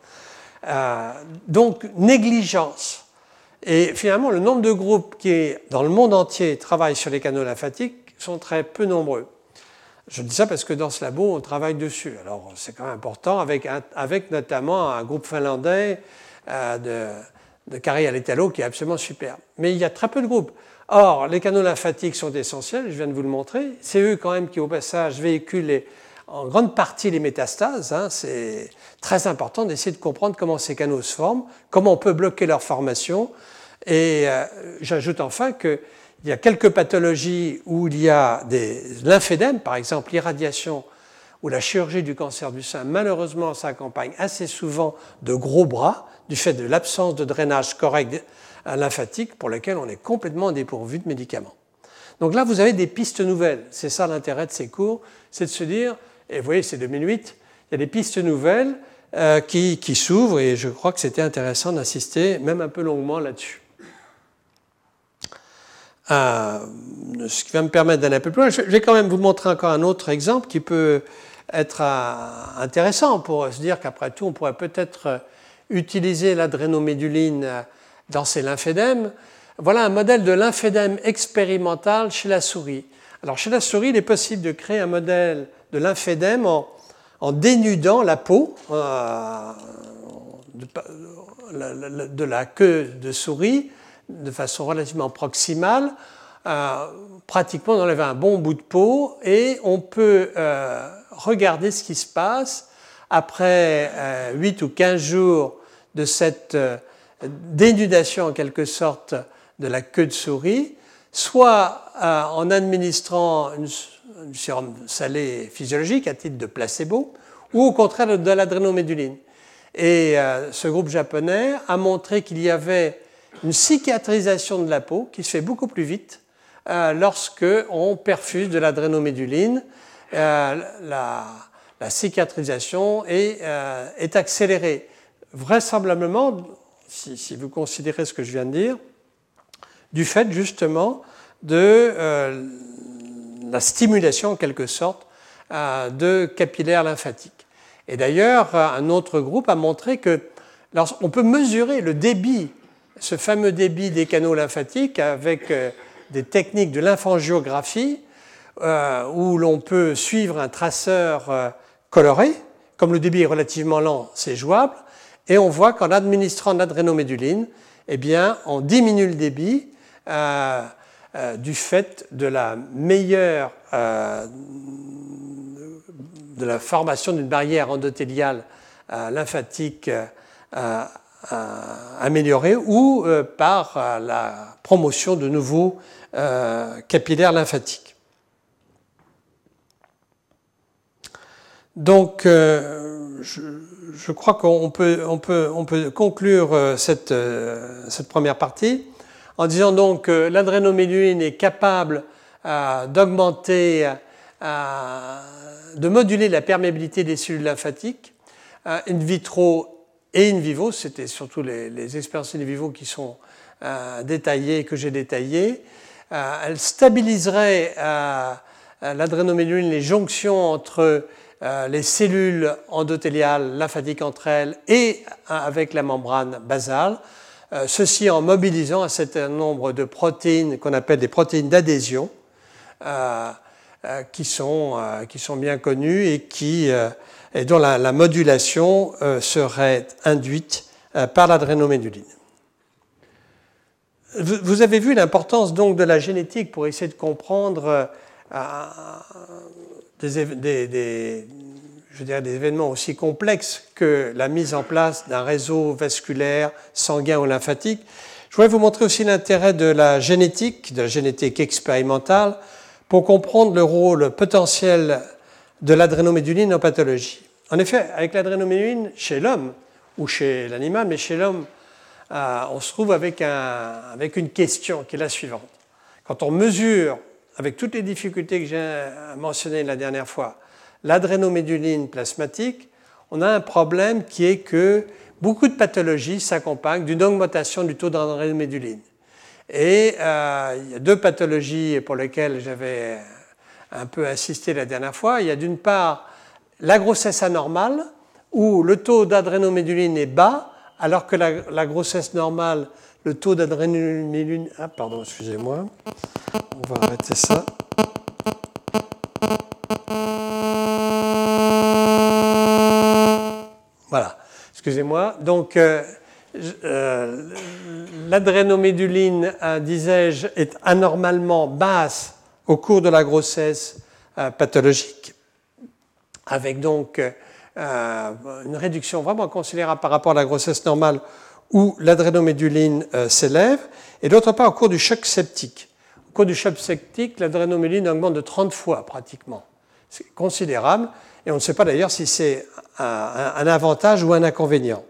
donc négligence. Et finalement, le nombre de groupes qui, dans le monde entier, travaillent sur les canaux lymphatiques sont très peu nombreux. Je dis ça parce que dans ce labo, on travaille dessus. Alors, c'est quand même important, avec, avec notamment un groupe finlandais euh, de, de Kari Aletalo qui est absolument super. Mais il y a très peu de groupes. Or, les canaux lymphatiques sont essentiels, je viens de vous le montrer. C'est eux quand même qui, au passage, véhiculent en grande partie les métastases. Hein. C'est très important d'essayer de comprendre comment ces canaux se forment, comment on peut bloquer leur formation. Et euh, j'ajoute enfin que il y a quelques pathologies où il y a des lymphédèmes, par exemple l'irradiation ou la chirurgie du cancer du sein, malheureusement s'accompagne assez souvent de gros bras du fait de l'absence de drainage correct lymphatique pour lequel on est complètement dépourvu de médicaments. Donc là, vous avez des pistes nouvelles. C'est ça l'intérêt de ces cours, c'est de se dire, et vous voyez, c'est 2008, il y a des pistes nouvelles euh, qui, s'ouvrent et je crois que c'était intéressant d'assister même un peu longuement là-dessus. Euh, ce qui va me permettre d'aller un peu plus loin. Je vais quand même vous montrer encore un autre exemple qui peut être euh, intéressant pour se dire qu'après tout, on pourrait peut-être utiliser l'adrénoméduline dans ces lymphédèmes. Voilà un modèle de lymphédème expérimental chez la souris. Alors chez la souris, il est possible de créer un modèle de lymphédème en, dénudant la peau de, la queue de souris de façon relativement proximale, euh, pratiquement on enlève un bon bout de peau et on peut euh, regarder ce qui se passe après 8 euh, ou 15 jours de cette dénudation en quelque sorte de la queue de souris, soit en administrant une, une sérum salé physiologique à titre de placebo, ou au contraire de l'adrénoméduline. Et ce groupe japonais a montré qu'il y avait une cicatrisation de la peau qui se fait beaucoup plus vite euh, lorsque on perfuse de l'adrénoméduline. Euh, la, cicatrisation est, euh, accélérée. Vraisemblablement, si, vous considérez ce que je viens de dire, du fait justement de la stimulation en quelque sorte de capillaires lymphatiques. Et d'ailleurs, un autre groupe a montré que on peut mesurer le débit ce fameux débit des canaux lymphatiques avec euh, des techniques de lymphangiographie euh, où l'on peut suivre un traceur euh, coloré. Comme le débit est relativement lent, c'est jouable. Et on voit qu'en administrant l'adrénoméduline, eh bien, on diminue le débit euh, euh, du fait de la meilleure euh, de la formation d'une barrière endothéliale lymphatique améliorée ou par la promotion de nouveaux capillaires lymphatiques. Donc, je, crois qu'on peut, on peut, on peut, conclure cette première partie en disant donc que l'adrénoméduline est capable euh, d'augmenter, euh, de moduler la perméabilité des cellules lymphatiques euh, in vitro et in vivo. C'était surtout les, expériences in vivo qui sont détaillées, que j'ai détaillées. elle stabiliserait l'adrénoméduline, les jonctions entre les cellules endothéliales lymphatiques entre elles et avec la membrane basale ceci en mobilisant un certain nombre de protéines qu'on appelle des protéines d'adhésion, euh, euh, qui, sont, bien connues et, dont la, modulation serait induite par l'adrénoméduline. Vous avez vu l'importance donc de la génétique pour essayer de comprendre des, je dirais, des événements aussi complexes que la mise en place d'un réseau vasculaire, sanguin ou lymphatique. Je voudrais vous montrer aussi l'intérêt de la génétique, de la génétique expérimentale, pour comprendre le rôle potentiel de l'adrénoméduline en pathologie. En effet, avec l'adrénoméduline, chez l'homme, ou chez l'animal, mais chez l'homme, euh, on se trouve avec, un, avec une question qui est la suivante. Quand on mesure, avec toutes les difficultés que j'ai mentionnées la dernière fois, l'adrénoméduline plasmatique, on a un problème qui est que beaucoup de pathologies s'accompagnent d'une augmentation du taux d'adrénoméduline. Et euh, il y a deux pathologies pour lesquelles j'avais un peu insisté la dernière fois. Il y a d'une part la grossesse anormale, où le taux d'adrénoméduline est bas, alors que la, grossesse normale, le taux d'adrénoméduline... Ah, pardon, excusez-moi. On va arrêter ça. Voilà, excusez-moi. Donc, euh, euh, l'adrénoméduline, euh, disais-je, est anormalement basse au cours de la grossesse pathologique, avec donc une réduction vraiment considérable par rapport à la grossesse normale où l'adrénoméduline s'élève, et d'autre part au cours du choc septique. Au cours du choc septique, l'adrénoméduline augmente de 30 fois pratiquement. C'est considérable, et on ne sait pas d'ailleurs si c'est un, avantage ou un inconvénient.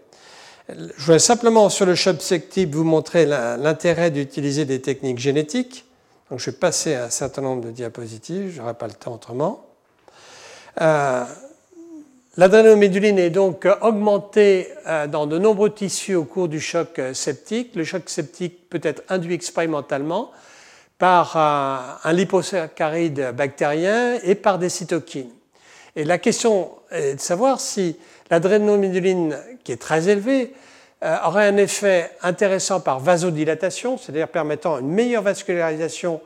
Je voudrais simplement sur le subsective vous montrer l'intérêt d'utiliser des techniques génétiques. Donc je vais passer un certain nombre de diapositives, je n'aurai pas le temps autrement. Euh, L'adrénoméduline est donc augmentée euh, dans de nombreux tissus au cours du choc septique. Le choc septique peut être induit expérimentalement par un liposaccharide bactérien et par des cytokines. Et la question est de savoir si l'adrénoméduline, qui est très élevée, euh, aurait un effet intéressant par vasodilatation, c'est-à-dire permettant une meilleure vascularisation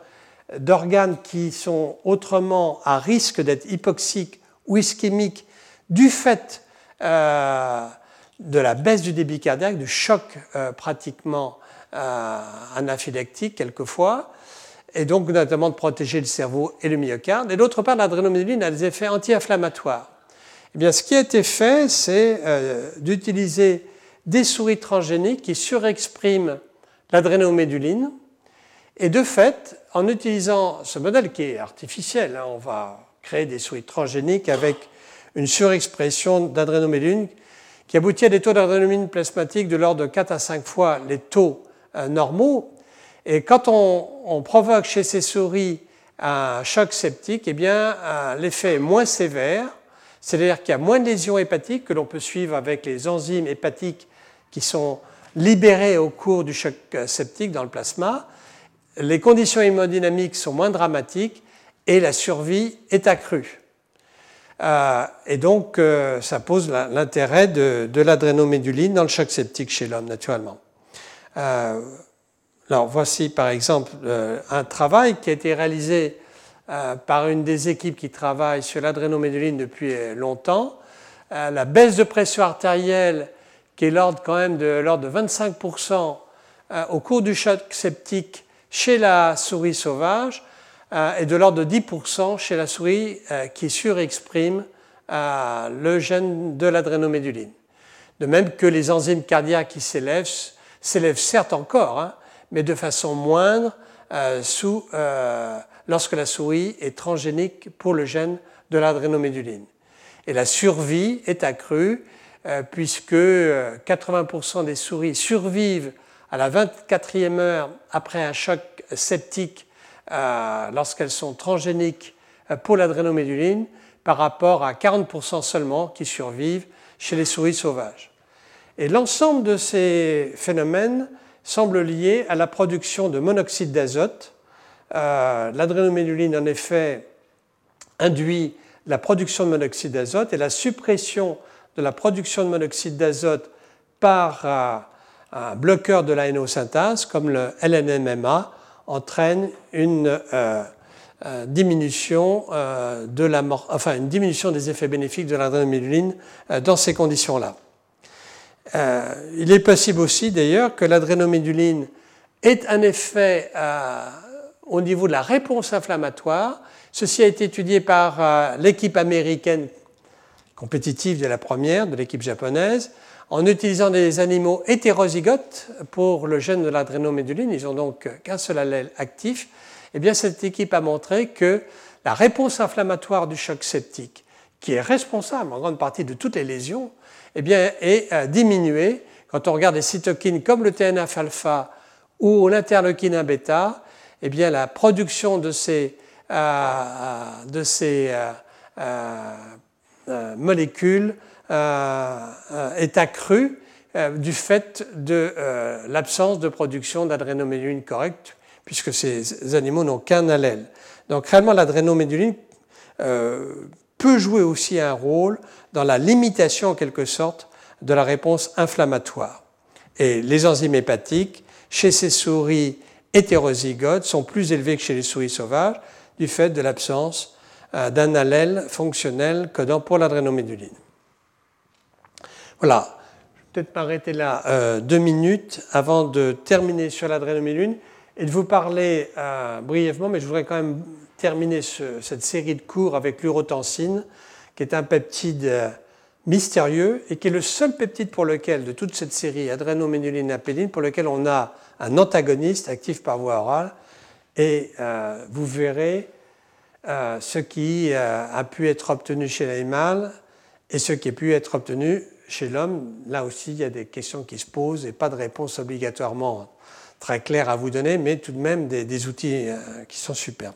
d'organes qui sont autrement à risque d'être hypoxiques ou ischémiques du fait euh, de la baisse du débit cardiaque, du choc euh, pratiquement anaphylactique quelquefois, et donc notamment de protéger le cerveau et le myocarde. Et d'autre part, l'adrénoméduline a des effets anti-inflammatoires. Eh bien, ce qui a été fait, c'est euh, d'utiliser des souris transgéniques qui surexpriment l'adrénoméduline. Et de fait, en utilisant ce modèle qui est artificiel, hein, on va créer des souris transgéniques avec une surexpression d'adrénoméduline qui aboutit à des taux d'adrénoméduline plasmatique de l'ordre de 4 à 5 fois les taux euh, normaux, et quand on, provoque chez ces souris un choc septique, eh bien, euh, l'effet est moins sévère, c'est-à-dire qu'il y a moins de lésions hépatiques que l'on peut suivre avec les enzymes hépatiques qui sont libérées au cours du choc euh, septique dans le plasma. Les conditions hémodynamiques sont moins dramatiques et la survie est accrue. Euh, et donc, ça pose l'intérêt de, de l'adrénoméduline dans le choc septique chez l'homme, naturellement. Voici par exemple euh, un travail qui a été réalisé euh, par une des équipes qui travaille sur l'adrénoméduline depuis longtemps. Euh, la baisse de pression artérielle qui est l'ordre quand même de l'ordre de 25% au cours du choc septique chez la souris sauvage et de l'ordre de 10% chez la souris qui surexprime le gène de l'adrénoméduline. De même que les enzymes cardiaques qui s'élèvent, s'élèvent certes encore, hein, mais de façon moindre euh, euh, lorsque la souris est transgénique pour le gène de l'adrénoméduline. Et la survie est accrue euh, puisque 80% des souris survivent à la 24e heure après un choc septique lorsqu'elles sont transgéniques pour l'adrénoméduline par rapport à 40% seulement qui survivent chez les souris sauvages. Et l'ensemble de ces phénomènes semble lié à la production de monoxyde d'azote. Euh, en effet, induit la production de monoxyde d'azote et la suppression de la production de monoxyde d'azote par euh, un bloqueur de la comme le LNMMA, entraîne une euh, euh, diminution, de la enfin, une diminution des effets bénéfiques de l'adrénoméduline dans ces conditions-là. Il est possible aussi d'ailleurs que l'adrénoméduline ait un effet au niveau de la réponse inflammatoire. Ceci a été étudié par l'équipe américaine compétitive de la première, de l'équipe japonaise, en utilisant des animaux hétérozygotes pour le gène de l'adrénoméduline. Ils n'ont donc qu'un seul allèle actif eh bien, cette équipe a montré que la réponse inflammatoire du choc septique, qui est responsable en grande partie de toutes les lésions, eh bien, est euh, diminuée quand on regarde des cytokines comme le TNF-alpha ou l'interleukine bêta. Eh bien, la production de ces, euh, de ces euh, molécules est accrue du fait de l'absence de production d'adrénoméduline correcte puisque ces animaux n'ont qu'un allèle. Donc réellement, l'adrénoméduline peut jouer aussi un rôle dans la limitation, en quelque sorte, de la réponse inflammatoire. Et les enzymes hépatiques, chez ces souris hétérozygotes, sont plus élevées que chez les souris sauvages, du fait de l'absence euh, d'un allèle fonctionnel codant pour l'adrénoméduline. Voilà, je vais peut-être m'arrêter là euh, deux minutes avant de terminer sur l'adrénoméduline et de vous parler euh, brièvement, mais je voudrais quand même terminer cette série de cours avec l'urotensine, qui est un peptide euh, mystérieux et qui est le seul peptide pour lequel, de toute cette série adrénoménuline apéline, pour lequel on a un antagoniste actif par voie orale. Et euh, vous verrez ce qui a pu être obtenu chez l'animal et ce qui a pu être obtenu chez l'homme. Là aussi, il y a des questions qui se posent et pas de réponse obligatoirement très clair à vous donner, mais tout de même des, outils euh, qui sont superbes.